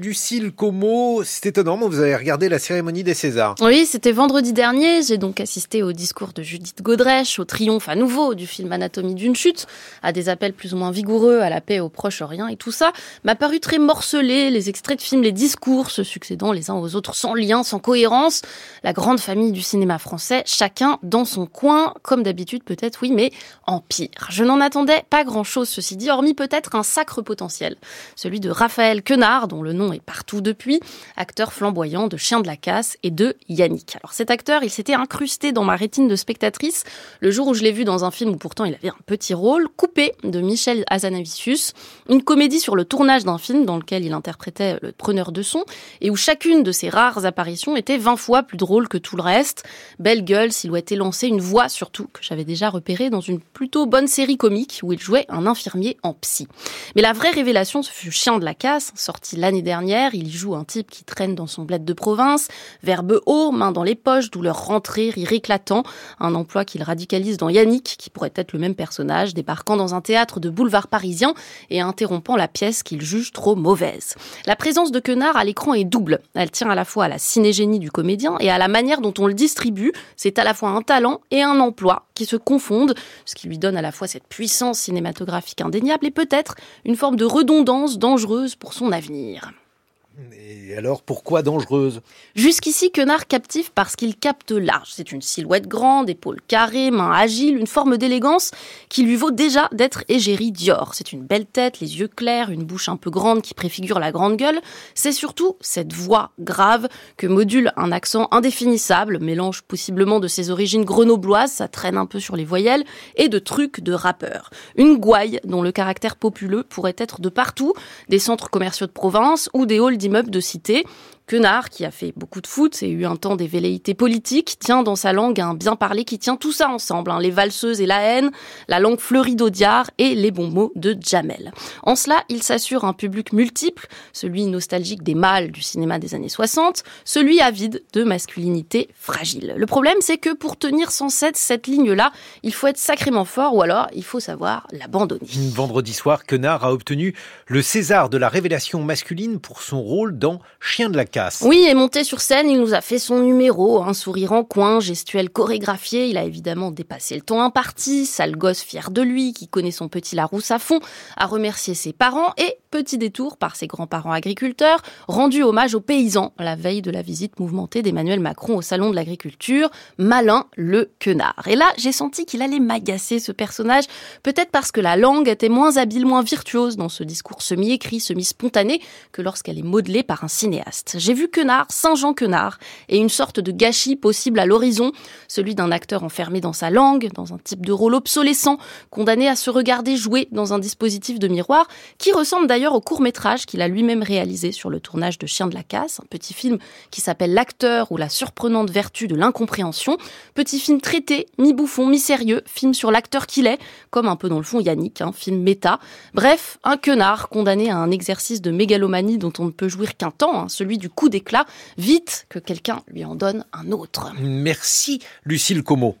Lucille Como, c'est étonnant, vous avez regardé la cérémonie des Césars. Oui, c'était vendredi dernier. J'ai donc assisté au discours de Judith Godrèche, au triomphe à nouveau du film Anatomie d'une chute, à des appels plus ou moins vigoureux à la paix au Proche-Orient et tout ça m'a paru très morcelé. Les extraits de films, les discours se succédant les uns aux autres sans lien, sans cohérence. La grande famille du cinéma français, chacun dans son coin, comme d'habitude peut-être, oui, mais en pire. Je n'en attendais pas grand-chose, ceci dit, hormis peut-être un sacre potentiel. Celui de Raphaël Quenard, dont le nom est partout depuis, acteur flamboyant de Chien de la Casse et de Yannick. Alors cet acteur, il s'était incrusté dans ma rétine de spectatrice le jour où je l'ai vu dans un film où pourtant il avait un petit rôle, Coupé de Michel Azanavicius, une comédie sur le tournage d'un film dans lequel il interprétait le preneur de son et où chacune de ses rares apparitions était 20 fois plus drôle que tout le reste. Belle gueule, silhouette élancée, une voix surtout que j'avais déjà repérée dans une plutôt bonne série comique où il jouait un infirmier en psy. Mais la vraie révélation, ce fut Chien de la Casse, sorti l'année dernière il y joue un type qui traîne dans son bled de province, verbe haut, main dans les poches, douleur rentrée, rire éclatant, un emploi qu'il radicalise dans Yannick, qui pourrait être le même personnage, débarquant dans un théâtre de boulevard parisien et interrompant la pièce qu'il juge trop mauvaise. La présence de Quenard à l'écran est double. Elle tient à la fois à la cinégénie du comédien et à la manière dont on le distribue. C'est à la fois un talent et un emploi qui se confondent, ce qui lui donne à la fois cette puissance cinématographique indéniable et peut-être une forme de redondance dangereuse pour son avenir. Et alors, pourquoi dangereuse? Jusqu'ici, Quenard captive parce qu'il capte large. C'est une silhouette grande, épaules carrées, mains agiles, une forme d'élégance qui lui vaut déjà d'être égérie Dior. C'est une belle tête, les yeux clairs, une bouche un peu grande qui préfigure la grande gueule. C'est surtout cette voix grave que module un accent indéfinissable, mélange possiblement de ses origines grenobloises, ça traîne un peu sur les voyelles, et de trucs de rappeur. Une gouaille dont le caractère populeux pourrait être de partout, des centres commerciaux de province ou des halls immeuble de cité Quenard, qui a fait beaucoup de foot et eu un temps des velléités politiques, tient dans sa langue un bien parler qui tient tout ça ensemble, hein, les valseuses et la haine, la langue fleurie d'Audiard et les bons mots de Jamel. En cela, il s'assure un public multiple, celui nostalgique des mâles du cinéma des années 60, celui avide de masculinité fragile. Le problème, c'est que pour tenir sans cesse cette ligne-là, il faut être sacrément fort ou alors il faut savoir l'abandonner. Vendredi soir, Quenard a obtenu le César de la révélation masculine pour son rôle dans Chien de la oui, et monté sur scène, il nous a fait son numéro, un sourire en coin, gestuel chorégraphié. Il a évidemment dépassé le ton imparti, sale gosse fier de lui, qui connaît son petit Larousse à fond, a remercié ses parents et, petit détour par ses grands-parents agriculteurs, rendu hommage aux paysans la veille de la visite mouvementée d'Emmanuel Macron au Salon de l'Agriculture. Malin le quenard. Et là, j'ai senti qu'il allait m'agacer ce personnage, peut-être parce que la langue était moins habile, moins virtuose dans ce discours semi-écrit, semi-spontané que lorsqu'elle est modelée par un cinéaste j'ai vu Quenard, Saint-Jean Quenard, et une sorte de gâchis possible à l'horizon, celui d'un acteur enfermé dans sa langue, dans un type de rôle obsolescent, condamné à se regarder jouer dans un dispositif de miroir, qui ressemble au court-métrage qu'il a lui-même réalisé sur le tournage de Chien de la Casse, un petit film qui s'appelle L'acteur ou la surprenante vertu de l'incompréhension, petit film traité, mi-bouffon, mi-sérieux, film sur l'acteur qu'il est, comme un peu dans le fond Yannick, un film méta. Bref, un quenard condamné à un exercice de mégalomanie dont on ne peut jouir qu'un temps, hein, celui du coup d'éclat, vite que quelqu'un lui en donne un autre. Merci Lucille Como.